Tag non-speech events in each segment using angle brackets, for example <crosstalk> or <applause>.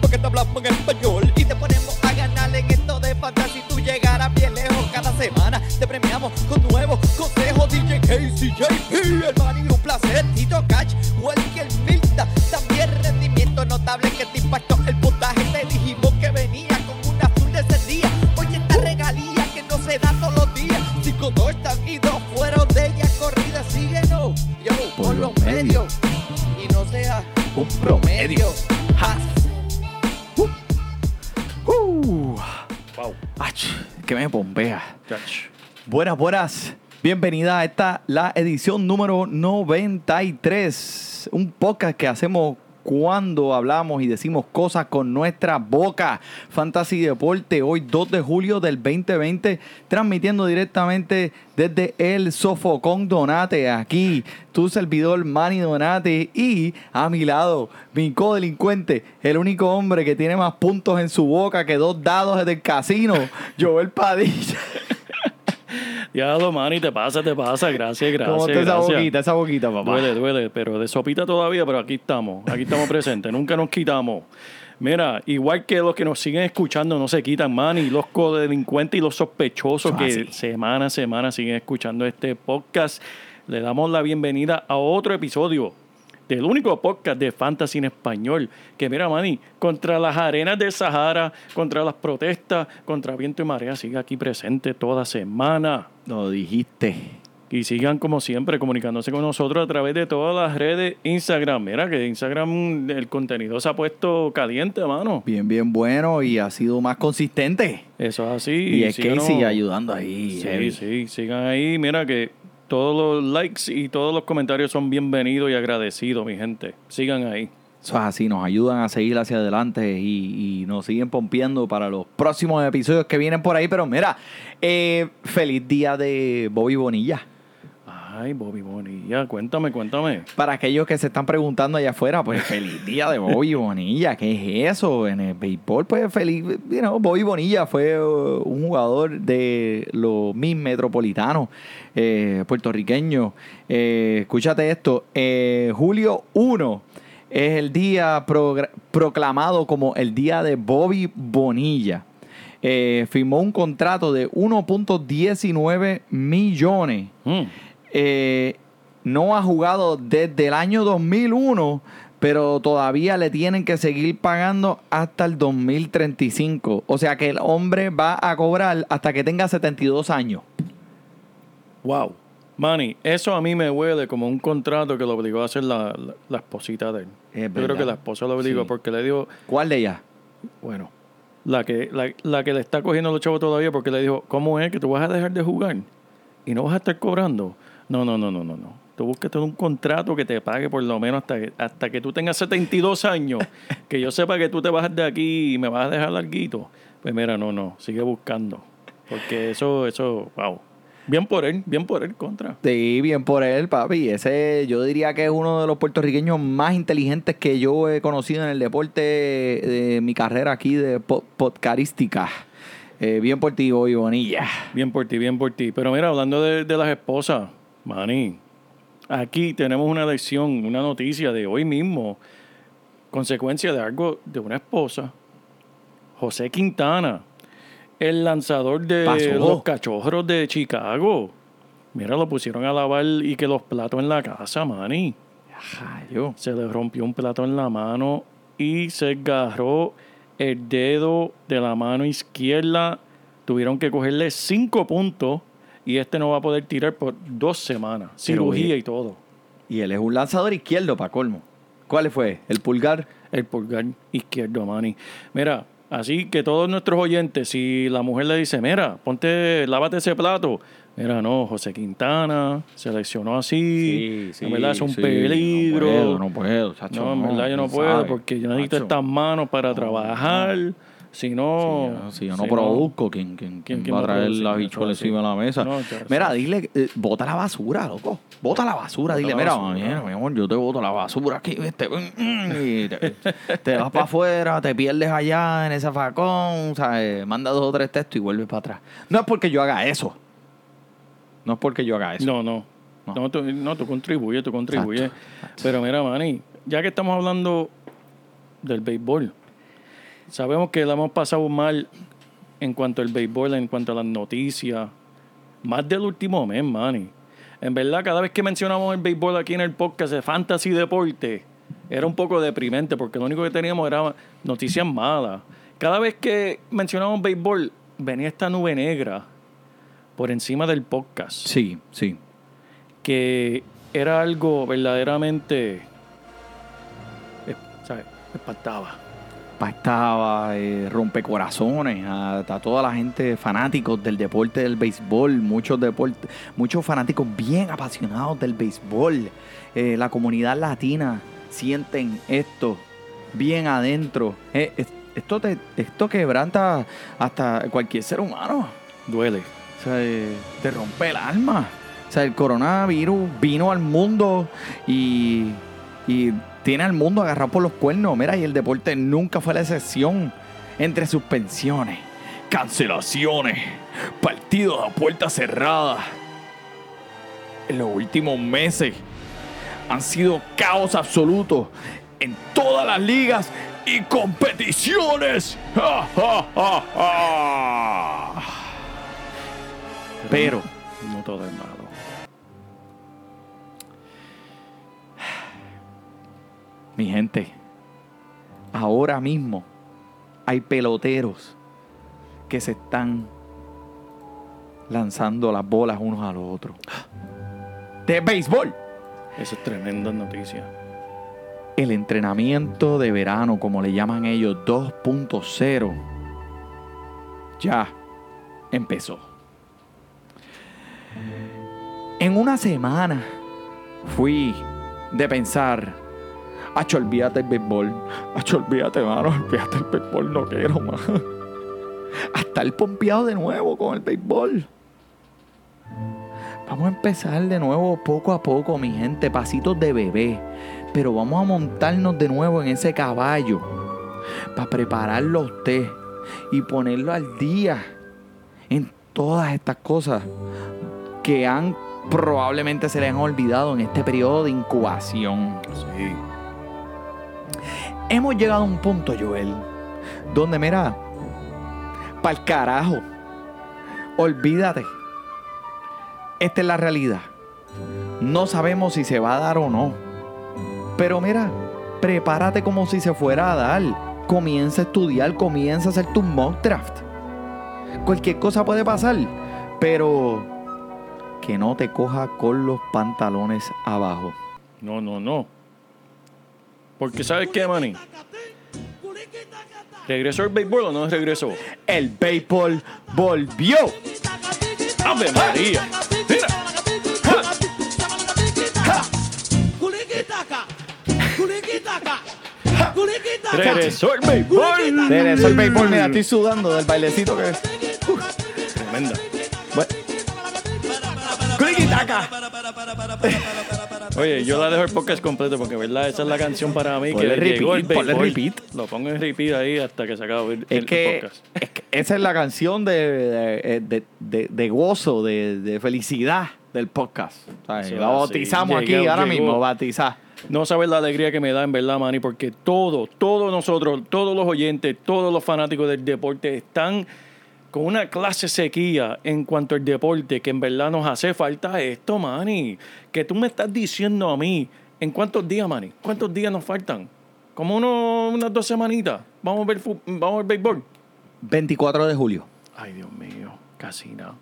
porque te hablamos en español y te ponemos a ganar en esto de fantasy. Tú llegarás bien lejos cada semana. Te premiamos con nuevos consejos. DJ Casey, JP, el man y un placer. Tito Cash, Welker Milta. También rendimiento notable que te impactó me pompea. Chach. Buenas, buenas. Bienvenida a esta, la edición número 93. Un podcast que hacemos cuando hablamos y decimos cosas con nuestra boca. Fantasy Deporte, hoy 2 de julio del 2020, transmitiendo directamente desde el Sofocón Donate, aquí, tu servidor Manny Donate y a mi lado, mi codelincuente, el único hombre que tiene más puntos en su boca que dos dados del casino, <laughs> Joel Padilla. <laughs> Diablo, Manny, te pasa, te pasa. Gracias, gracias. ¿Cómo está esa gracias. boquita, esa boquita, papá? Duele, duele, pero de sopita todavía, pero aquí estamos. Aquí estamos presentes. Nunca nos quitamos. Mira, igual que los que nos siguen escuchando no se quitan, Manny, los codelincuentes y los sospechosos que así. semana a semana siguen escuchando este podcast, le damos la bienvenida a otro episodio del único podcast de fantasy en español. Que mira, Manny, contra las arenas del Sahara, contra las protestas, contra viento y marea, sigue aquí presente toda semana. Lo dijiste. Y sigan como siempre comunicándose con nosotros a través de todas las redes Instagram. Mira que Instagram el contenido se ha puesto caliente, mano. Bien, bien bueno y ha sido más consistente. Eso es así. Y, es síganos. Casey ayudando ahí. Sí, heavy. sí, sigan ahí. Mira que todos los likes y todos los comentarios son bienvenidos y agradecidos, mi gente. Sigan ahí. Eso es así, nos ayudan a seguir hacia adelante y, nos siguen pompeando para los próximos episodios que vienen por ahí. Pero mira, eh, feliz día de Bobby Bonilla. Ay, Bobby Bonilla, cuéntame, cuéntame. Para aquellos que se están preguntando allá afuera, pues feliz día de Bobby Bonilla. ¿Qué es eso? En el béisbol, pues feliz. You know, Bobby Bonilla fue uh, un jugador de los Miss Metropolitanos eh, puertorriqueños. Eh, escúchate esto. eh, julio 1 es el día proclamado como el día de Bobby Bonilla. Eh, firmó un contrato de 1.19 millones Mm, eh, no ha jugado desde el año 2001, pero todavía le tienen que seguir pagando hasta el 2035. O sea que el hombre va a cobrar hasta que tenga 72 años. Wow. Manny, eso a mí me huele como un contrato que lo obligó a hacer la, la, la esposita de él. Es Yo creo que la esposa lo obligó Sí. porque le dijo, ¿Cuál de ellas? bueno, la que, la, la que le está cogiendo los chavos todavía porque le dijo, ¿cómo es que tú vas a dejar de jugar y no vas a estar cobrando? No, no, no, no, no, no. Tú búscate un contrato que te pague por lo menos hasta que, hasta que tú tengas 72 años, que yo sepa que tú te vas de aquí y me vas a dejar larguito. Pues mira, no, no, sigue buscando. Porque eso, eso, wow. Bien por él, bien por él contra. Sí, bien por él, papi. Ese yo diría que es uno de los puertorriqueños más inteligentes que yo he conocido en el deporte de mi carrera aquí de po- podcarística. Eh, bien por ti, Bobby Bonilla. Bien por ti, bien por ti. Pero mira, hablando de, de las esposas, Manny, aquí tenemos una lección, una noticia de hoy mismo, consecuencia de algo de una esposa, José Quintana, el lanzador de Pasó. los cachorros de Chicago. Mira, lo pusieron a lavar y que los platos en la casa, Manny. Rayo. Se le rompió un plato en la mano y se agarró el dedo de la mano izquierda. Tuvieron que cogerle cinco puntos y este no va a poder tirar por dos semanas. Cirugía y todo. Y él es un lanzador izquierdo, para colmo. ¿Cuál fue? ¿El pulgar? El pulgar izquierdo, Manny. Mira, así que todos nuestros oyentes, si la mujer le dice, mira, ponte, lávate ese plato, Mira, no, José Quintana seleccionó así. Sí, sí, en verdad es un sí, peligro. No puedo, no puedo, chacho, No, en verdad yo no puedo porque yo necesito estas manos para trabajar. Si no. Si yo- si yo no si produzco, ¿quién, quién, quién ¿quién va a traer la bichuela encima de la mesa? No, mira, dile, eh, bota la basura, loco. Bota la basura. Bota dile, la mira, basura. mira, mi amor, yo te boto la basura aquí, ¿viste? Y te, <laughs> te vas para afuera, te pierdes allá en ese facón, ¿sabes? Manda dos o tres textos y vuelves para atrás. No es porque yo haga eso. No es porque yo haga eso. No, no. No. No, tú, no, tú contribuyes, tú contribuyes. Pero mira, Manny, ya que estamos hablando del béisbol, sabemos que la hemos pasado mal en cuanto al béisbol, en cuanto a las noticias, más del último mes, Manny. En verdad, cada vez que mencionamos el béisbol aquí en el podcast de Fantasy Deporte, era un poco deprimente porque lo único que teníamos era noticias malas. Cada vez que mencionábamos béisbol, venía esta nube negra por encima del podcast Sí, sí. que era algo verdaderamente, eh, ¿sabes? Espantaba. Impactaba, eh, rompecorazones a, a toda la gente fanáticos del deporte del béisbol, muchos deportes, muchos fanáticos bien apasionados del béisbol. Eh, la comunidad latina sienten esto bien adentro. Eh, es- esto, te, esto quebranta hasta cualquier ser humano. Duele. O sea, eh, te rompe el alma. O sea, el coronavirus vino al mundo y, y tiene al mundo agarrado por los cuernos. Mira, y el deporte nunca fue la excepción. Entre suspensiones, cancelaciones, partidos a puerta cerrada. En los últimos meses han sido caos absoluto en todas las ligas y competiciones. ¡Ja, ja, ja, ja! Pero No todo es malo. Mi gente, ahora mismo hay peloteros que se están lanzando las bolas unos a los otros. De béisbol. Eso es tremenda noticia. El entrenamiento de verano, como le llaman ellos, 2.0, ya empezó. En una semana fui de pensar, Acho, olvídate el béisbol. Acho, olvídate, mano, olvídate el béisbol, no quiero más. Hasta el pompeado de nuevo con el béisbol. Vamos a empezar de nuevo poco a poco, mi gente, pasitos de bebé. Pero vamos a montarnos de nuevo en ese caballo para prepararlo a usted y ponerlo al día en todas estas cosas que han probablemente se le han olvidado en este periodo de incubación. Sí. Hemos llegado a un punto, Joel, donde, mira, para el carajo, olvídate. Esta es la realidad. No sabemos si se va a dar o no. Pero mira, prepárate como si se fuera a dar. Comienza a estudiar, comienza a hacer tu mock draft. Cualquier cosa puede pasar, pero que no te coja con los pantalones abajo. No, no, no. Porque ¿sabes qué, Manny? ¿Regresó el béisbol o no regresó? El béisbol volvió. ¡Ave María! ¡Mira! ¡Regresó el béisbol! Regresó el béisbol, mira, estoy sudando del bailecito que es. Tremenda. Bueno. Oye, yo la dejo el podcast completo porque, ¿verdad? Esa es la canción para mí Ponle que llegó el repeat, ponle béisbol. repeat. Lo pongo en repeat ahí hasta que se acabe el, Es el que, podcast. es que esa es la canción de, de, de- de- de gozo, de, de felicidad del podcast. La es así. bautizamos aquí Llegó, ahora llegó. mismo, bautizar. No sabes la alegría que me da en verdad, Manny, porque todo, todos nosotros, todos los oyentes, todos los fanáticos del deporte están con una clase sequía en cuanto al deporte, que en verdad nos hace falta esto, Manny. Que tú me estás diciendo a mí, ¿en cuántos días, Manny? ¿Cuántos días nos faltan? Como uno- unas dos semanitas. Vamos a ver, vamos a ver béisbol. 24 de julio. Ay, Dios mío, casi nada.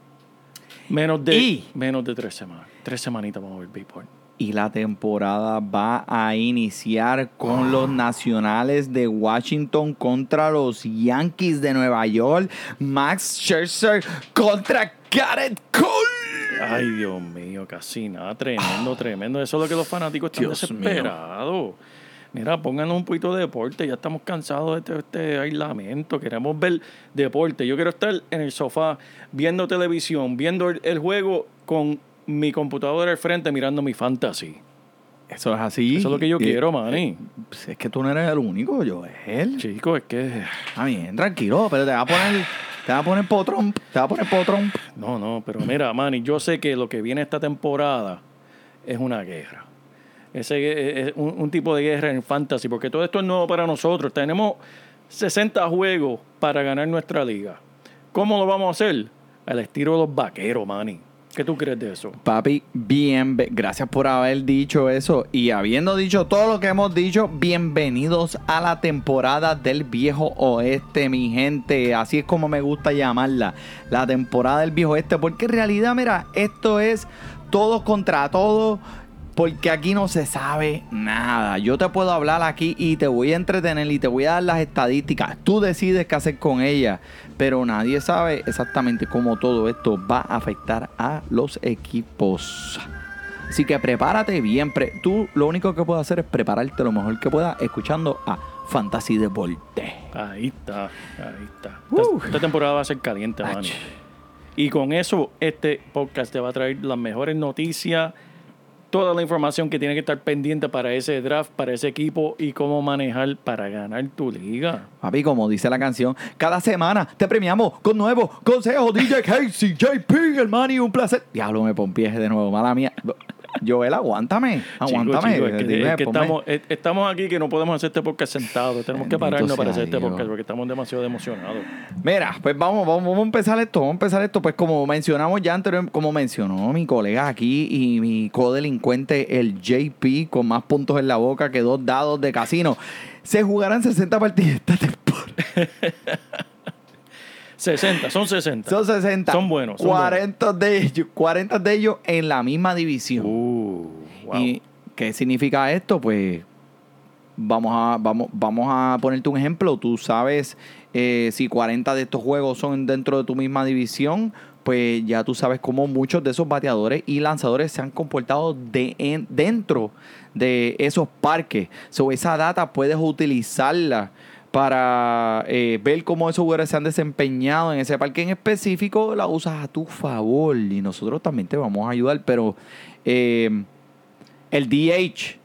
Menos de, Y- menos de tres semanas. Tres semanitas vamos a ver béisbol. Y la temporada va a iniciar con los nacionales de Washington contra los Yankees de Nueva York. Max Scherzer contra Garrett Cole. Ay, Dios mío, casi nada. Tremendo, tremendo. Eso es lo que los fanáticos están Dios mío. desesperados. Mira, pónganos un poquito de deporte. Ya estamos cansados de este, este aislamiento. Queremos ver deporte. Yo quiero estar en el sofá viendo televisión, viendo el, el juego con mi computadora al frente mirando mi fantasy. Eso es así. Eso es lo que yo Y- quiero, Manny. Pues es que tú no eres el único, Joel. Chicos, es que... Está bien, tranquilo, pero te va a poner, te va a poner potrón, te va a poner potrón. No, no, pero mira, Manny, yo sé que lo que viene esta temporada es una guerra. Ese es un, un tipo de guerra en fantasy, porque todo esto es nuevo para nosotros. Tenemos 60 juegos para ganar nuestra liga. ¿Cómo lo vamos a hacer? Al estilo de los vaqueros, Manny. ¿Qué tú crees de eso? Papi, bien, gracias por haber dicho eso. Y habiendo dicho todo lo que hemos dicho, bienvenidos a la temporada del viejo oeste, mi gente. Así es como me gusta llamarla, la temporada del viejo oeste. Porque en realidad, mira, esto es todos contra todos. Porque aquí no se sabe nada. Yo te puedo hablar aquí y te voy a entretener y te voy a dar las estadísticas. Tú decides qué hacer con ellas. Pero nadie sabe exactamente cómo todo esto va a afectar a los equipos. Así que prepárate bien. Tú lo único que puedes hacer es prepararte lo mejor que puedas escuchando a Fantasy Deporte. Ahí está, ahí está. Uh. Esta, esta temporada va a ser caliente. Manny. Y con eso, este podcast te va a traer las mejores noticias, toda la información que tiene que estar pendiente para ese draft, para ese equipo y cómo manejar para ganar tu liga. Papi, como dice la canción, cada semana te premiamos con nuevos consejos. DJ Casey, JP, hermano, y un placer. Diablo, me pompié de nuevo, mala mía. Joel, aguántame, aguántame. Chicos, chicos, es que, Dime, es que ponme- estamos, es- estamos aquí que no podemos hacer este podcast sentados. Tenemos que pararnos para hacer este podcast porque estamos demasiado emocionados. Mira, pues vamos, vamos, vamos a empezar esto, vamos a empezar esto. Pues como mencionamos ya anteriormente, como mencionó mi colega aquí y mi codelincuente, el JP, con más puntos en la boca que dos dados de casino, se jugarán 60 partidas esta temporada. <laughs> 60, son 60. Son 60. Son buenos, son 40 de ellos, 40 de ellos en la misma división. Uh, wow. ¿Y qué significa esto? Pues vamos a, vamos, vamos a ponerte un ejemplo. Tú sabes eh, si 40 de estos juegos son dentro de tu misma división, pues ya tú sabes cómo muchos de esos bateadores y lanzadores se han comportado de, en- dentro de esos parques. So, esa data puedes utilizarla para eh, ver cómo esos jugadores se han desempeñado en ese parque en específico, la usas a tu favor y nosotros también te vamos a ayudar, pero eh, el DH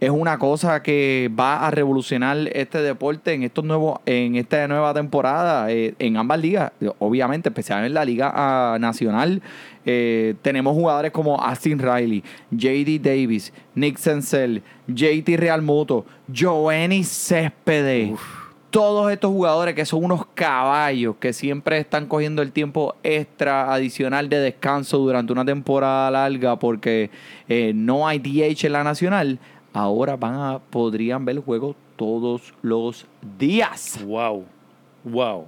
es una cosa que va a revolucionar este deporte en estos nuevos en esta nueva temporada eh, en ambas ligas obviamente especialmente en la liga ah, nacional. Tenemos jugadores como Austin Riley JD Davis Nick Senzel JT Realmoto Joenny Céspedes todos estos jugadores que son unos caballos que siempre están cogiendo el tiempo extra adicional de descanso durante una temporada larga porque eh, no hay DH en la nacional, ahora van a, podrían ver el juego todos los días. Wow. Wow.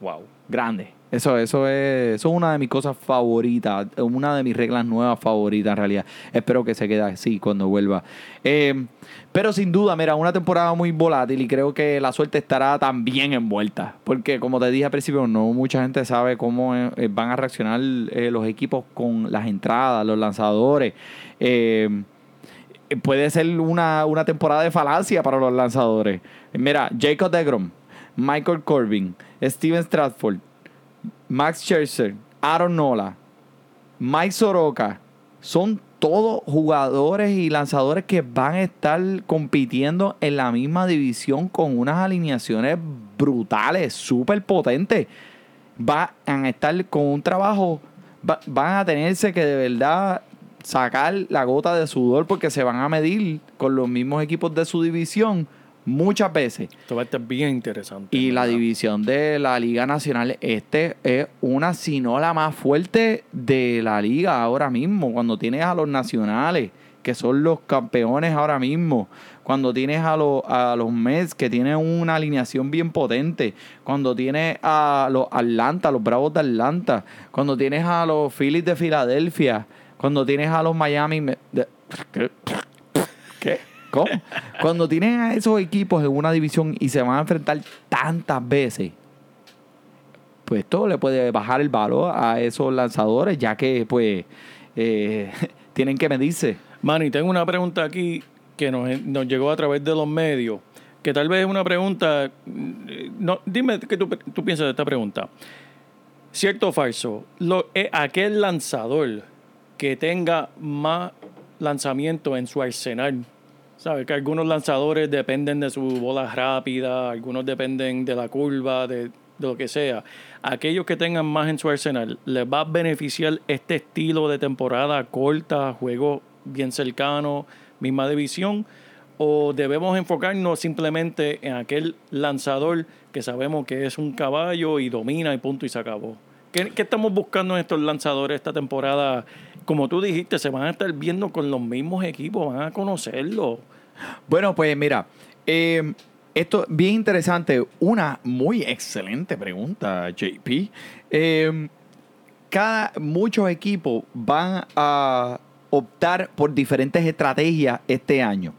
Wow. Grande. Eso, eso, es, eso es una de mis cosas favoritas, una de mis reglas nuevas favoritas en realidad. Espero que se quede así cuando vuelva. Eh, pero sin duda, mira, una temporada muy volátil y creo que la suerte estará también envuelta. Porque como te dije al principio, no mucha gente sabe cómo eh, van a reaccionar eh, los equipos con las entradas, los lanzadores. Puede ser una, una temporada de falacia para los lanzadores. Mira, Jacob DeGrom, Michael Corbin, Steven Stratford, Max Scherzer, Aaron Nola, Mike Soroka, son todos jugadores y lanzadores que van a estar compitiendo en la misma división con unas alineaciones brutales, súper potentes. Van a estar con un trabajo, va- van a tenerse que de verdad sacar la gota de sudor porque se van a medir con los mismos equipos de su división muchas veces. Esto va a estar bien interesante. Y la división de la Liga Nacional, este es una, si no la más fuerte de la liga ahora mismo. Cuando tienes a los nacionales, que son los campeones ahora mismo. Cuando tienes a, los a los Mets, que tienen una alineación bien potente. Cuando tienes a los Atlanta, los Bravos de Atlanta. Cuando tienes a los Phillies de Filadelfia. Cuando tienes a los Miami... ¿Qué? ¿Cómo? Cuando tienen a esos equipos en una división y se van a enfrentar tantas veces, pues esto le puede bajar el valor a esos lanzadores, ya que pues eh, <laughs> tienen que medirse. Manny, tengo una pregunta aquí que nos, llegó a través de los medios, que tal vez es una pregunta... mm, dime qué tú, piensas de esta pregunta. ¿Cierto o falso? Eh, aquel lanzador que tenga más lanzamiento en su arsenal. ¿Sabes? Que algunos lanzadores dependen de su bola rápida, algunos dependen de la curva, de, lo que sea. Aquellos que tengan más en su arsenal, ¿les va a beneficiar este estilo de temporada corta, juego bien cercano, misma división? ¿O debemos enfocarnos simplemente en aquel lanzador que sabemos que es un caballo y domina y punto y se acabó? ¿Qué, qué estamos buscando en estos lanzadores esta temporada? Como tú dijiste, se van a estar viendo con los mismos equipos, van a conocerlo. Bueno, pues mira, eh, esto bien interesante. Una muy excelente pregunta, JP. Eh, cada, muchos equipos van a optar por diferentes estrategias este año.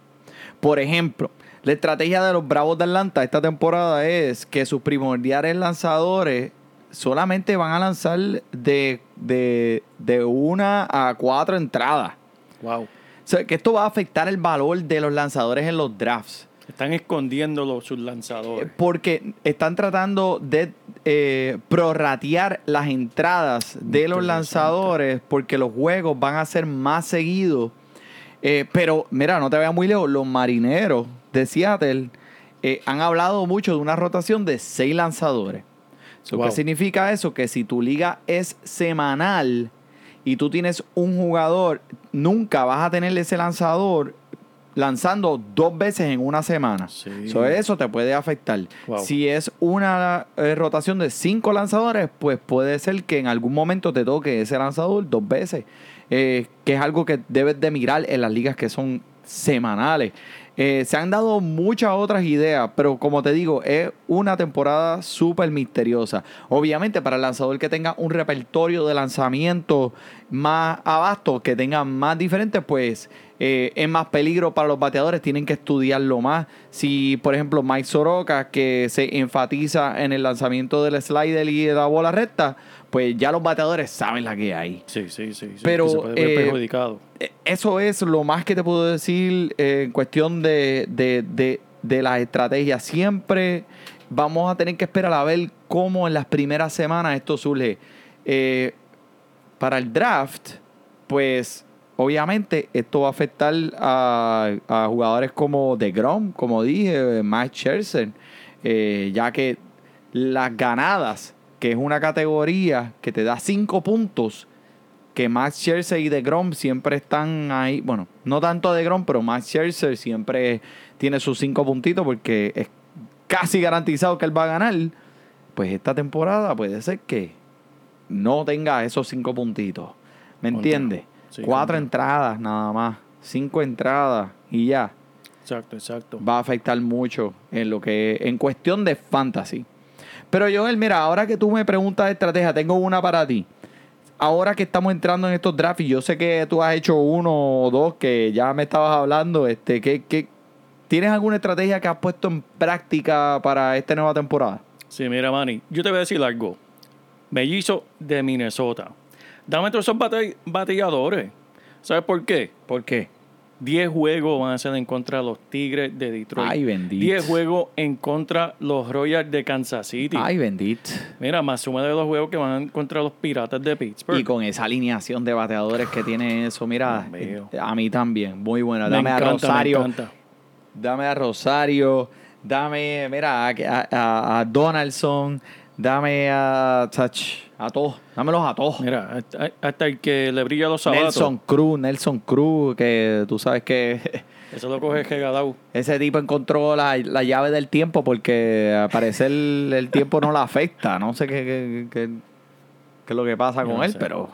Por ejemplo, la estrategia de los Bravos de Atlanta esta temporada es que sus primordiales lanzadores solamente van a lanzar de, de, de una a cuatro entradas. Wow. O sea, que esto va a afectar el valor de los lanzadores en los drafts. Están escondiendo los, sus lanzadores. Porque están tratando de eh, prorratear las entradas de los lanzadores porque los juegos van a ser más seguidos. Eh, pero mira, no te vayas muy lejos, los marineros de Seattle eh, han hablado mucho de una rotación de seis lanzadores. So, Wow. ¿Qué significa eso? Que si tu liga es semanal y tú tienes un jugador, nunca vas a tener ese lanzador lanzando dos veces en una semana. Sí. So, eso te puede afectar. Wow. Si es una eh, rotación de cinco lanzadores, pues puede ser que en algún momento te toque ese lanzador dos veces, eh, que es algo que debes de mirar en las ligas que son semanales. Eh, se han dado muchas otras ideas, pero como te digo, es una temporada súper misteriosa. Obviamente, para el lanzador que tenga un repertorio de lanzamiento más abasto, que tenga más diferentes, pues eh, es más peligro para los bateadores, tienen que estudiarlo más. Si, por ejemplo, Mike Soroka, que se enfatiza en el lanzamiento del slider y de la bola recta, pues ya los bateadores saben la que hay. Sí, sí, sí. sí, Pero, que se puede ver eh, perjudicado. Eh, Eso es lo más que te puedo decir eh, en cuestión de, de, de, de las estrategias. Siempre vamos a tener que esperar a ver cómo en las primeras semanas esto surge. Eh, para el draft, pues obviamente esto va a afectar a, a jugadores como DeGrom, como dije, Mike Scherzer, eh, ya que las ganadas, que es una categoría que te da cinco puntos, que Max Scherzer y DeGrom siempre están ahí. Bueno, no tanto DeGrom, pero Max Scherzer siempre tiene sus cinco puntitos porque es casi garantizado que él va a ganar. Pues esta temporada puede ser que no tenga esos cinco puntitos. ¿Me entiendes? Sí, Cuatro entradas nada más. Cinco entradas y ya. Exacto, exacto. Va a afectar mucho en lo que en cuestión de fantasy. Pero Joel, mira, ahora que tú me preguntas de estrategia, tengo una para ti. Ahora que estamos entrando en estos drafts, y yo sé que tú has hecho uno o dos que ya me estabas hablando, este, ¿qué, qué, ¿tienes alguna estrategia que has puesto en práctica para esta nueva temporada? Sí, mira, Manny, yo te voy a decir algo. Mellizo de Minnesota. Dame todos esos bate- bateadores. ¿Sabes por qué? ¿Por qué? 10 juegos van a ser en contra de los Tigres de Detroit. Ay, bendito. 10 juegos en contra de los Royals de Kansas City. Ay, bendito. Mira, más suma de los juegos que van contra los Piratas de Pittsburgh. Y con esa alineación de bateadores que tiene eso, mira, Dios mío. a mí también, muy buena. me Dame a encanta, Rosario, me dame a Rosario, dame, mira, a, a- a Donaldson, dame a, tach, a todos, dámelos a todos. Mira, hasta, hasta el que le brilla los zapatos. Nelson Cruz, Nelson Cruz, que tú sabes que <laughs> Eso lo coge regalado. ese tipo encontró la, la llave del tiempo porque al parecer el tiempo no la afecta. No sé qué, qué- qué- qué es lo que pasa con no él, sé. pero...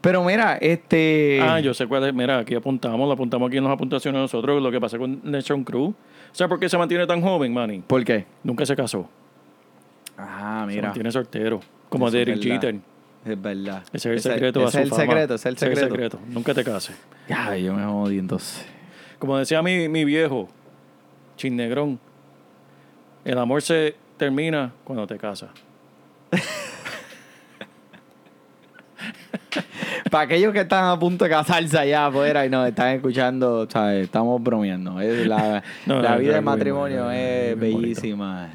Pero mira, este... Ah, yo sé cuál es. Mira, aquí apuntamos, lo apuntamos aquí en las apuntaciones nosotros, lo que pasa con Nelson Cruz. ¿Sabes por qué se mantiene tan joven, Manny? ¿Por qué? Nunca se casó. Ah, Se mira. mantiene soltero. Como Eso es Derek verdad. Jeter. Es verdad. Ese es el secreto ese es el secreto, ese es el secreto. Nunca te cases. Ya, yo me jodí entonces. Como decía mi, mi viejo, Chinnegrón, el amor se termina cuando te casas. <laughs> Para aquellos que están a punto de casarse allá afuera y nos están escuchando, ¿sabes? estamos bromeando. Es la <laughs> No, la no, vida de es matrimonio es es bonito. bellísima.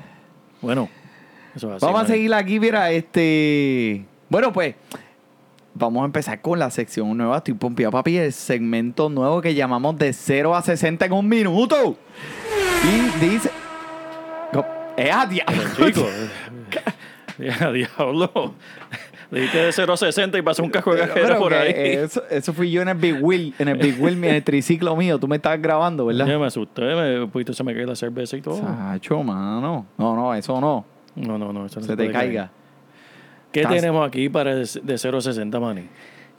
Bueno, eso es así, Vamos a seguir aquí, mira, este... Bueno, pues, vamos a empezar con la sección nueva. Estoy pompeado, papi, el segmento nuevo que llamamos de 0 a 60 en un minuto. Y dice... ¡Eh, a diablo! Chico, ya, diablo. Dijiste de 0 a 60 y pasó un casco de cajera Pero por ahí. eh, Eso, eso fui yo en el Big Wheel, en el Big Wheel, en el triciclo mío. Tú me estabas grabando, ¿verdad? Ya me asusté, me, poquito se me cae la cerveza y todo. Sacho, mano. No, no, eso no. No, no, no. eso no Se puede te caer. caiga. ¿Qué Estás- tenemos aquí para de de 0 a 60, Manny?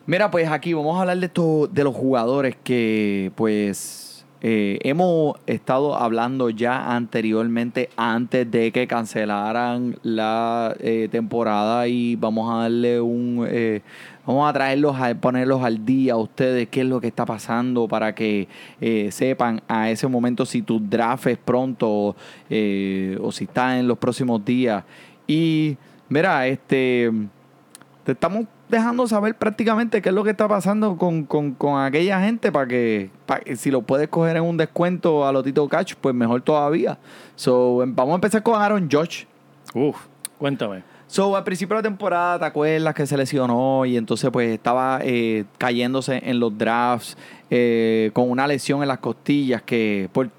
Mira, pues aquí vamos a hablar de esto, de los jugadores que, pues, eh, hemos estado hablando ya anteriormente, antes de que cancelaran la eh, temporada y vamos a darle un, eh, vamos a traerlos, a ponerlos al día a ustedes, qué es lo que está pasando para que eh, sepan a ese momento si tu draft es pronto eh, o si está en los próximos días. Y, mira, este te estamos dejando saber prácticamente qué es lo que está pasando con, con- con aquella gente para que, pa- si lo puedes coger en un descuento a Lotito Catch, pues mejor todavía. So, em- vamos a empezar con Aaron Josh. Uf, cuéntame. So, al principio de la temporada, ¿te acuerdas que se lesionó y entonces pues estaba eh, cayéndose en los drafts eh, con una lesión en las costillas que, por,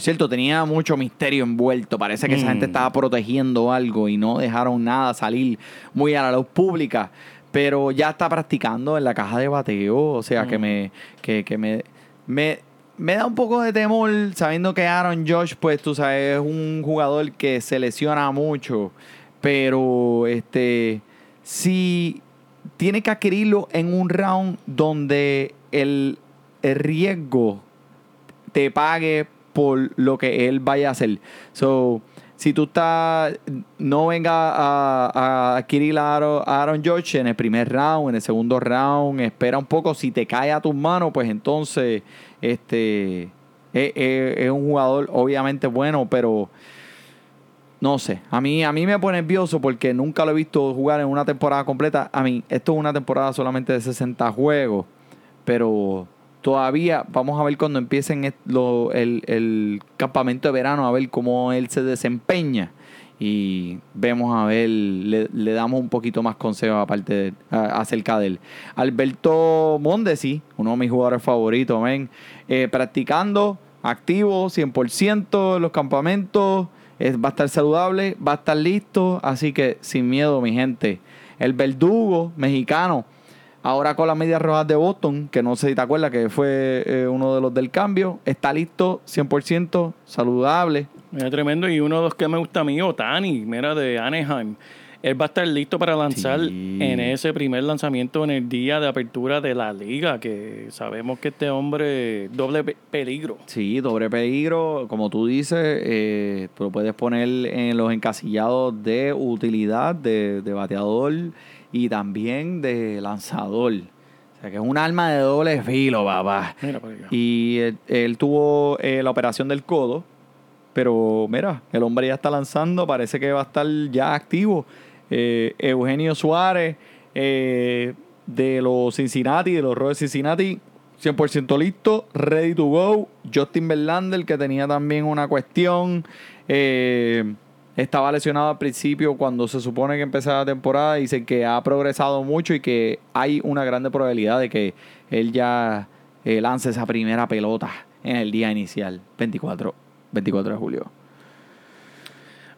cierto, tenía mucho misterio envuelto. Parece que esa Mm. gente estaba protegiendo algo y no dejaron nada salir muy a la luz pública. Pero ya está practicando en la caja de bateo, o sea que Mm. me, que, que me, me, me da un poco de temor sabiendo que Aaron Josh, pues tú sabes, es un jugador que se lesiona mucho, pero este, si tiene que adquirirlo en un round donde el, el riesgo te pague por lo que él vaya a hacer. So, si tú estás, no venga a, adquirir a Aaron, a Aaron George en el primer round, en el segundo round, espera un poco, si te cae a tus manos, pues entonces este es, es- es un jugador obviamente bueno, pero no sé, a mí, a mí me pone nervioso porque nunca lo he visto jugar en una temporada completa. A mí, esto es una temporada solamente de 60 juegos, pero todavía vamos a ver cuando empiecen lo- el, el campamento de verano, a ver cómo él se desempeña. Y vemos a ver, le, le damos un poquito más consejos aparte de- a- acerca de él. Alberto Mondesi, uno de mis jugadores favoritos, men, eh, practicando, activo, 100% en los campamentos, va a estar saludable, va a estar listo, así que sin miedo, mi gente. El verdugo mexicano, ahora con las medias rojas de Boston, que no sé si te acuerdas que fue eh, uno de los del cambio, está listo, 100% saludable. Mira, tremendo. Y uno de los que me gusta a mí, Otani, mira, de Anaheim. Él va a estar listo para lanzar Sí. en ese primer lanzamiento en el día de apertura de la liga, que sabemos que este hombre doble pe- peligro. Sí, doble peligro, como tú dices, eh, tú lo puedes poner en los encasillados de utilidad, de, de bateador y también de lanzador. O sea que es un arma de doble filo, papá. Mira para allá. Y él, él tuvo eh, la operación del codo, pero mira, el hombre ya está lanzando, parece que va a estar ya activo. Eh, Eugenio Suárez eh, de los Cincinnati, de los de Cincinnati, 100% listo, ready to go. Justin Verlander, que tenía también una cuestión, eh, estaba lesionado al principio cuando se supone que empezaba la temporada. Dicen que ha progresado mucho y que hay una grande probabilidad de que él ya eh, lance esa primera pelota en el día inicial, 24, 24 de julio.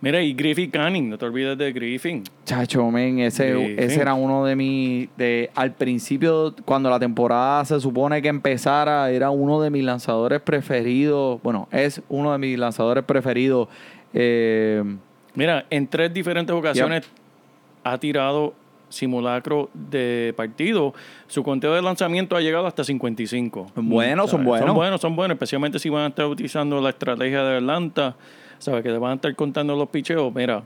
Mira, y Griffin Canning, no te olvides de Griffin. Chacho, men, ese, ese era uno de mis. De, al principio, cuando la temporada se supone que empezara, era uno de mis lanzadores preferidos. Bueno, es uno de mis lanzadores preferidos. Eh, Mira, en tres diferentes ocasiones ha tirado simulacro de partido. Su conteo de lanzamiento ha llegado hasta 55. Buenos, son buenos. Son buenos, son buenos, especialmente si van a estar utilizando la estrategia de Atlanta. ¿Sabes? Que le van a estar contando los picheos. Mira,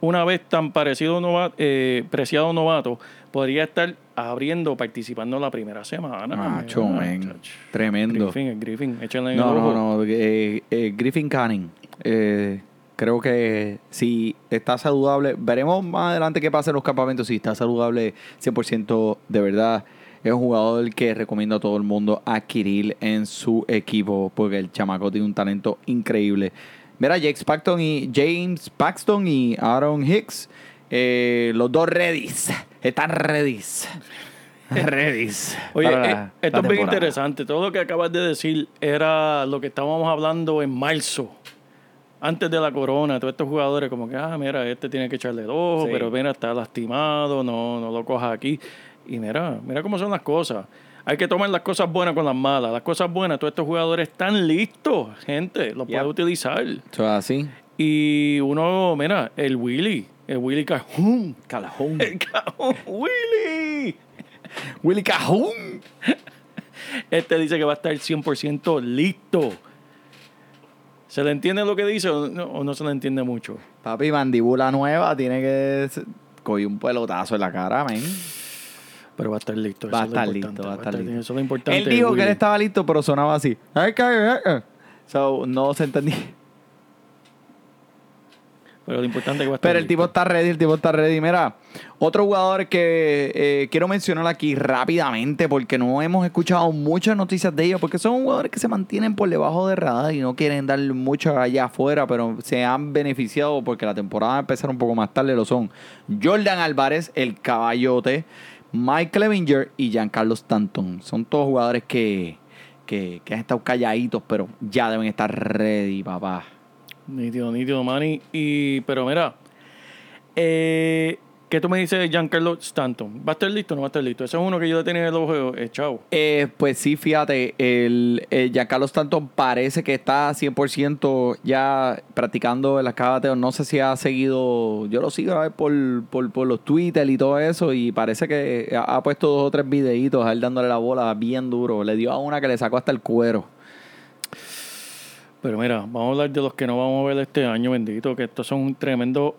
una vez tan parecido novato, eh, preciado novato, podría estar abriendo, participando la primera semana. macho, chacho. Tremendo. Griffin, Griffin, échale en No, el no, ojo. no. eh, eh, Griffin Canning. Eh, Creo que si está saludable, veremos más adelante qué pasa en los campamentos. Si está saludable 100% de verdad, es un jugador que recomiendo a todo el mundo adquirir en su equipo porque el chamaco tiene un talento increíble. Mira, James Paxton y James Paxton y Aaron Hicks, eh, los dos readys, están readys. <laughs> Readys. Oye, eh, esto es bien interesante. Todo lo que acabas de decir era lo que estábamos hablando en marzo. Antes de la corona, todos estos jugadores como que, ah, mira, este tiene que echarle dos, Sí. pero mira, está lastimado, no, no lo cojas aquí. Y mira, mira cómo son las cosas. Hay que tomar las cosas buenas con las malas. Las cosas buenas, todos estos jugadores están listos, gente, los puede utilizar. Eso es así. Y uno, mira, el Willy, el Willy Cajun. Calajón. El Cajun, Willy. Willy Cajún. Este dice que va a estar 100% listo. ¿Se le entiende lo que dice o no, o no se le entiende mucho? Papi, mandíbula nueva, tiene que coger un pelotazo en la cara, men. Pero va a estar listo. Va a estar listo, va a estar listo. Eso es lo importante. Él dijo que él estaba listo, pero sonaba así. Eh, eh. So, no se entendía. Pero lo importante es que va a estar Pero el tipo está ready, el tipo está ready. Mira, otro jugador que eh, quiero mencionar aquí rápidamente porque no hemos escuchado muchas noticias de ellos porque son jugadores que se mantienen por debajo de radar y no quieren dar mucho allá afuera, pero se han beneficiado porque la temporada va a empezar un poco más tarde. Lo son Jordan Álvarez, el caballote, Mike Clevinger y Giancarlo Stanton. Son todos jugadores que, que, que han estado calladitos, pero ya deben estar ready, papá. Nítido, nítido, Manny. Y, pero mira, eh, ¿qué tú me dices Giancarlo Stanton? ¿Va a estar listo o no va a estar listo? Ese es uno que yo le tenía en el ojo echado. Eh, pues sí, fíjate, el, Giancarlo Stanton parece que está 100% ya practicando el escabateo. No sé si ha seguido, yo lo sigo a ver por, por, por los Twitter y todo eso, y parece que ha puesto dos o tres videitos a él dándole la bola bien duro. Le dio a una que le sacó hasta el cuero. Pero mira, vamos a hablar de los que no vamos a ver este año, bendito, que estos son tremendos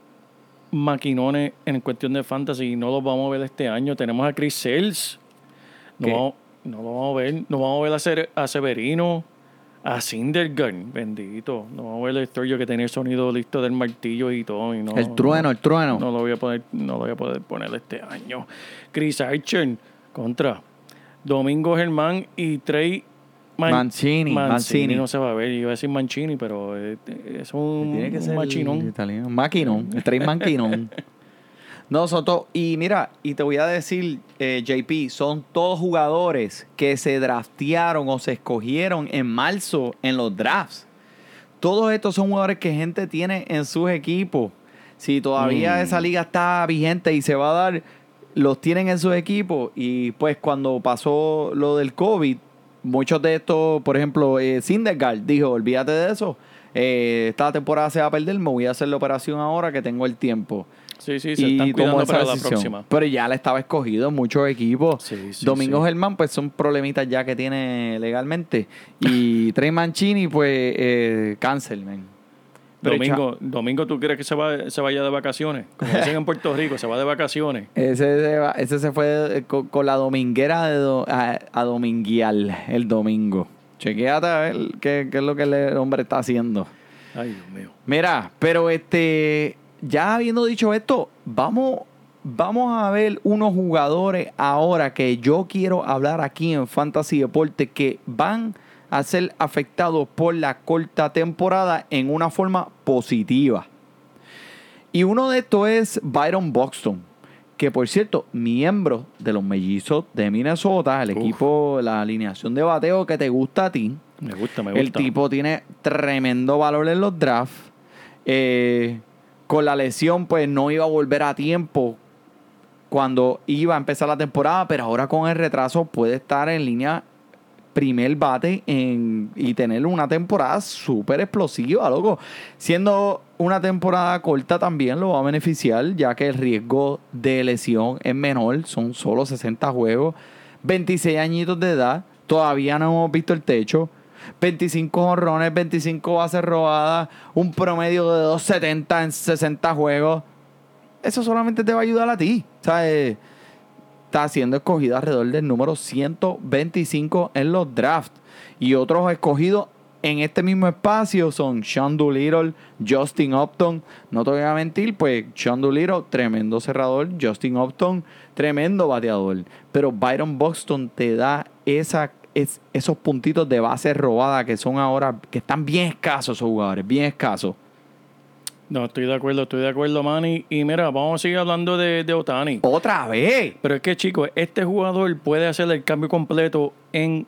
maquinones en cuestión de fantasy y no los vamos a ver este año. Tenemos a Chris Sales, no, no lo vamos a ver, no vamos a ver a, Cer- a Severino, a Syndergaard, bendito. No vamos a ver el Sturgeon que tenía el sonido listo del martillo y todo. Y no, el trueno, el trueno. no lo voy a poner, no lo voy a poder poner este año. Chris Archer contra Domingo Germán y Trey Man- Mancini, Mancini. no se va a ver. Iba a decir Mancini, pero eh, es un, Tiene que un ser machinón. italiano. Maquinón, el tren maquinón. <laughs> No, son todos. Y mira, y te voy a decir, eh, JP, son todos jugadores que se draftearon o se escogieron en marzo en los drafts. Todos estos son jugadores que gente tiene en sus equipos. Si todavía Mm. esa liga está vigente y se va a dar, los tienen en sus equipos. Y pues cuando pasó lo del COVID, muchos de estos, por ejemplo, eh, Syndergaard dijo, olvídate de eso. Eh, esta temporada se va a perder, me voy a hacer la operación ahora que tengo el tiempo. Sí, sí, se están cuidando para la próxima. Pero ya le estaba escogido muchos equipos. Sí, sí, Domingo sí. Germán, pues son problemitas ya que tiene legalmente. Y Trey Mancini, pues, eh, cancel, man. Pero Domingo, Domingo, ¿tú crees que se, va, se vaya de vacaciones? Como dicen en Puerto Rico, se va de vacaciones. <laughs> Ese se, va- ese se fue eh, con, con la dominguera de do- a, a dominguear el domingo. Chequéate a ver qué, qué es lo que el hombre está haciendo. Ay, Dios mío. Mira, pero este, ya habiendo dicho esto, vamos, vamos a ver unos jugadores ahora que yo quiero hablar aquí en Fantasy Deporte que van a ser afectados por la corta temporada en una forma positiva. Y uno de estos es Byron Buxton, que por cierto, miembro de los mellizos de Minnesota, el Uf. equipo, la alineación de bateo que te gusta a ti. Me gusta, me gusta. El tipo tiene tremendo valor en los drafts. Eh, con la lesión, pues no iba a volver a tiempo cuando iba a empezar la temporada, pero ahora con el retraso puede estar en línea primer bate y tener una temporada súper explosiva, loco. Siendo una temporada corta también lo va a beneficiar, ya que el riesgo de lesión es menor, son solo 60 juegos, 26 añitos de edad, todavía no hemos visto el techo. 25 honrones, 25 bases robadas, un promedio de 270 en 60 juegos. Eso solamente te va a ayudar a ti. ¿Sabes? Está siendo escogido alrededor del número 125 en los drafts. Y otros escogidos en este mismo espacio son Sean Doolittle, Justin Upton. No te voy a mentir, pues Sean Doolittle, tremendo cerrador. Justin Upton, tremendo bateador. Pero Byron Buxton te da esa, es- esos puntitos de base robada que son ahora, que están bien escasos esos jugadores, bien escasos. No, estoy de acuerdo, estoy de acuerdo, Manny. Y mira, vamos a seguir hablando de, de Otani. Otra vez. Pero es que, chicos, este jugador puede hacer el cambio completo en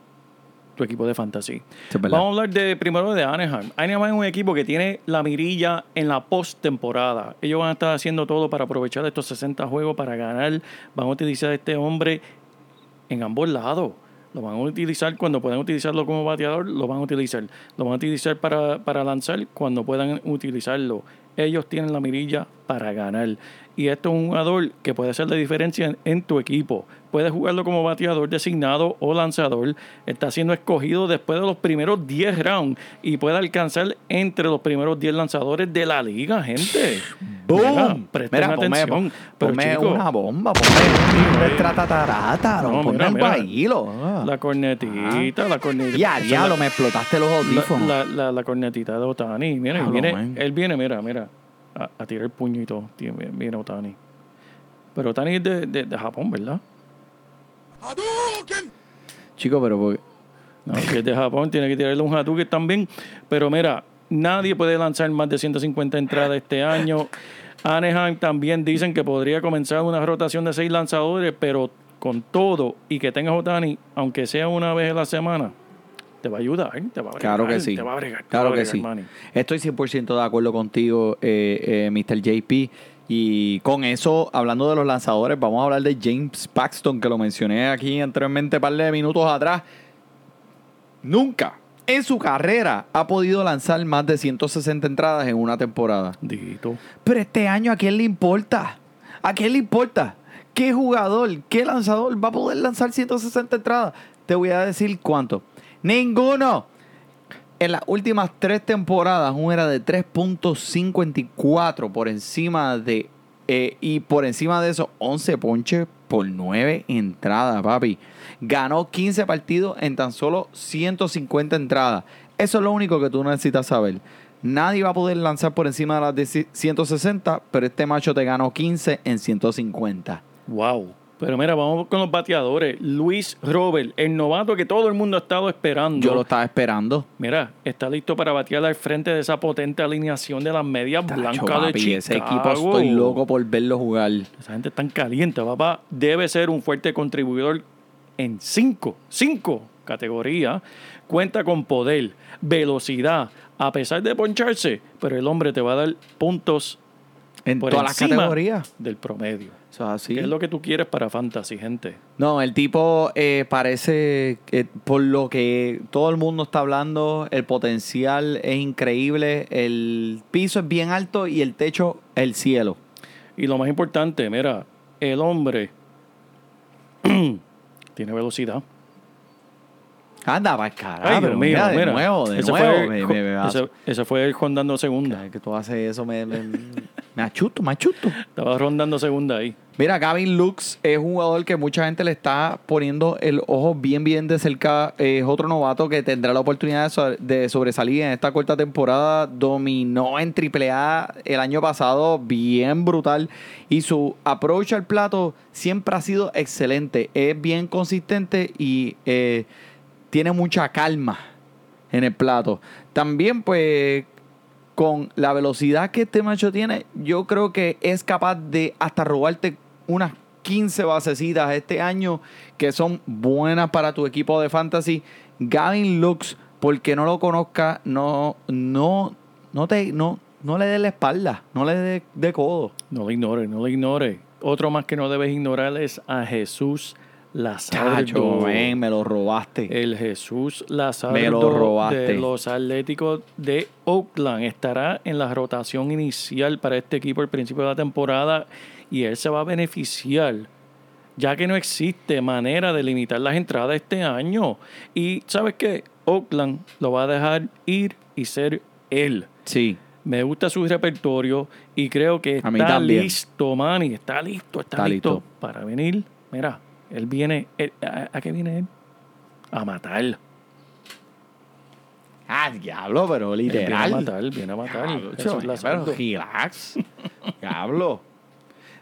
tu equipo de fantasy. Vamos a hablar de primero de Anaheim. Anaheim es un equipo que tiene la mirilla en la postemporada. Ellos van a estar haciendo todo para aprovechar estos 60 juegos para ganar. Van a utilizar a este hombre en ambos lados. Lo van a utilizar cuando puedan utilizarlo como bateador, lo van a utilizar. Lo van a utilizar para, para lanzar cuando puedan utilizarlo. Ellos tienen la mirilla para ganar. Y esto es un jugador que puede hacer la diferencia en, en tu equipo. Puedes jugarlo como bateador designado o lanzador. Está siendo escogido después de los primeros 10 rounds y puede alcanzar entre los primeros 10 lanzadores de la liga, gente. Mira, ¡Boom! presten Mira, ponme, atención. Pero, ponme una bomba, ponme un tratatarata, No, ponme mira, mira. Lo, La cornetita, la cornetita. Ya, diablo, es la- me explotaste los audífonos. La, la, la cornetita de Otani. Mira, Diablo, viene, man. él viene, mira, mira, a, a tirar el puño y todo. Tiene- Viene Otani. Pero Otani es de, de, de Japón, ¿verdad? Chico, pero porque- No, que es de Japón, tiene que tirarle un Hadouken también. Pero mira, nadie puede lanzar más de 150 entradas este año. Anaheim también dicen que podría comenzar una rotación de seis lanzadores, pero con todo y que tengas Otani, aunque sea una vez a la semana, te va a ayudar, te va a bregar, Claro que sí. Te va a bregar, Claro va a que bregar, sí. Manny. Estoy 100% de acuerdo contigo, eh, eh, Mr. JP. Y con eso, hablando de los lanzadores, vamos a hablar de James Paxton, que lo mencioné aquí anteriormente, un par de minutos atrás. Nunca en su carrera ha podido lanzar más de 160 entradas en una temporada. Dito. Pero este año, ¿a quién le importa? ¿A quién le importa? ¿Qué jugador, qué lanzador va a poder lanzar 160 entradas? Te voy a decir cuánto. Ninguno. En las últimas tres temporadas, un era de 3.54 por encima de. eh, y por encima de eso, 11 ponches por 9 entradas, papi. Ganó 15 partidos en tan solo 150 entradas. Eso es lo único que tú necesitas saber. Nadie va a poder lanzar por encima de las de 160, pero este macho te ganó 15 en 150. Wow. Pero mira, vamos con los bateadores. Luis Robert, el novato que todo el mundo ha estado esperando. Yo lo estaba esperando. Mira, está listo para batear al frente de esa potente alineación de las medias Tacho, blancas de papi, Chicago. ese equipo estoy loco por verlo jugar. Esa gente está tan caliente, papá. Debe ser un fuerte contribuidor en cinco, cinco categorías. Cuenta con poder, velocidad, a pesar de poncharse, pero el hombre te va a dar puntos En por todas las categorías. del promedio. Eso es así. ¿Qué es lo que tú quieres para fantasy, gente? No, el tipo eh, parece, que por lo que todo el mundo está hablando, el potencial es increíble, el piso es bien alto y el techo el cielo. Y lo más importante, mira, el hombre <clears throat> tiene velocidad. Anda, va carajo. Ay, Dios mío, mira, de mira. nuevo, de nuevo. fue, me, ese, ese fue el rondando segunda. Cada que tú haces eso, me, me, me achuto, me achuto. Estaba rondando segunda ahí. Mira, Gavin Lux es un jugador que mucha gente le está poniendo el ojo bien, bien de cerca. Es otro novato que tendrá la oportunidad de de sobresalir en esta corta temporada. Dominó en AAA el año pasado, bien brutal. Y su approach al plato siempre ha sido excelente. Es bien consistente y eh, tiene mucha calma en el plato. También, pues, con la velocidad que este macho tiene, yo creo que es capaz de hasta robarte unas 15 basecitas este año que son buenas para tu equipo de fantasy. Gavin Lux, porque no lo conozca, no, no, no te, no, no le dé la espalda, no le dé de codo. No le ignore, no le ignore. Otro más que no debes ignorar es a Jesús Lazardo. Chacho, me lo robaste. El Jesús Lazardo Me lo robaste. de los Atléticos de Oakland estará en la rotación inicial para este equipo al principio de la temporada y él se va a beneficiar ya que no existe manera de limitar las entradas este año. Y ¿sabes qué? Oakland lo va a dejar ir y ser él. Sí. Me gusta su repertorio y creo que está listo, Manny. Está listo, está, Está listo, listo. para venir. Mira, él viene. él- a, a qué viene él? A matar. Ah, diablo, pero Él Viene a literal. matar, viene a matar. Diablo, Jesús pero Lazardo. relax. <laughs> Diablo.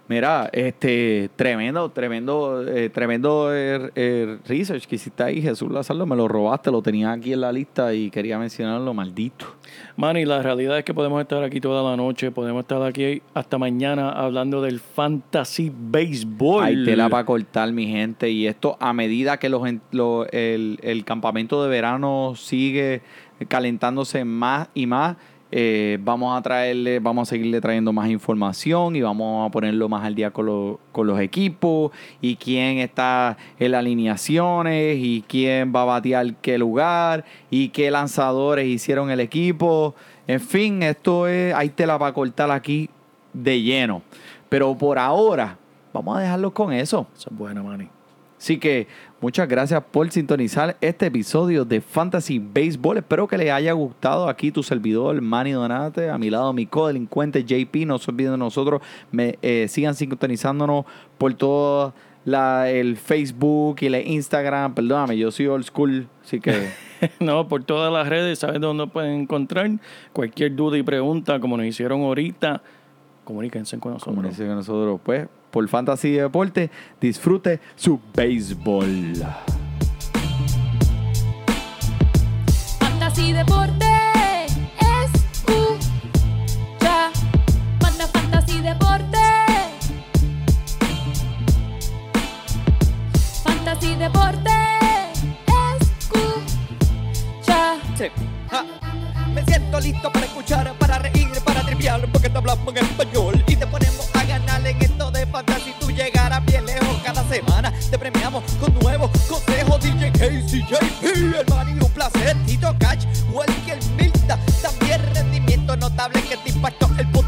Mira, este, tremendo, tremendo, eh, tremendo eh, research que hiciste ahí, Jesús Lazardo, me lo robaste, lo tenía aquí en la lista y quería mencionarlo, maldito. Manny, la realidad es que podemos estar aquí toda la noche, podemos estar aquí hasta mañana hablando del fantasy baseball. Hay tela para cortar, mi gente, y esto a medida que los, el campamento de verano sigue calentándose más y más, eh, vamos a traerle, vamos a seguirle trayendo más información y vamos a ponerlo más al día con, lo- con los equipos y quién está en las alineaciones y quién va a batear qué lugar y qué lanzadores hicieron el equipo. En fin, esto es, hay tela para cortar aquí de lleno. Pero por ahora, vamos a dejarlo con eso. Eso es buena, Manny. Así que muchas gracias por sintonizar este episodio de Fantasy Baseball. Espero que les haya gustado aquí tu servidor, Manny Donate. A mi lado, mi codelincuente JP. No se olviden de nosotros. Me, eh, sigan sintonizándonos por todo la, el Facebook y el Instagram. Perdóname, yo soy old school. Así que <laughs> No, por todas las redes, ¿sabes dónde pueden encontrar? Cualquier duda y pregunta, como nos hicieron ahorita, comuníquense con nosotros. Comuníquense con nosotros. Pues, por Fantasy y Deporte, disfrute su béisbol. Fantasy Deporte escucha. Manda Fantasy Deporte. Fantasy Deporte escucha. Sí. Ja. Me siento listo para escuchar, para reír porque te hablamos en español y te ponemos a ganar en esto de fantasía. Si tú llegaras bien lejos cada semana, te premiamos con nuevos consejos. DJ Casey, JP, el Mani, un placer. Tito Cash, Welker Milta, también rendimiento notable que te impactó el poder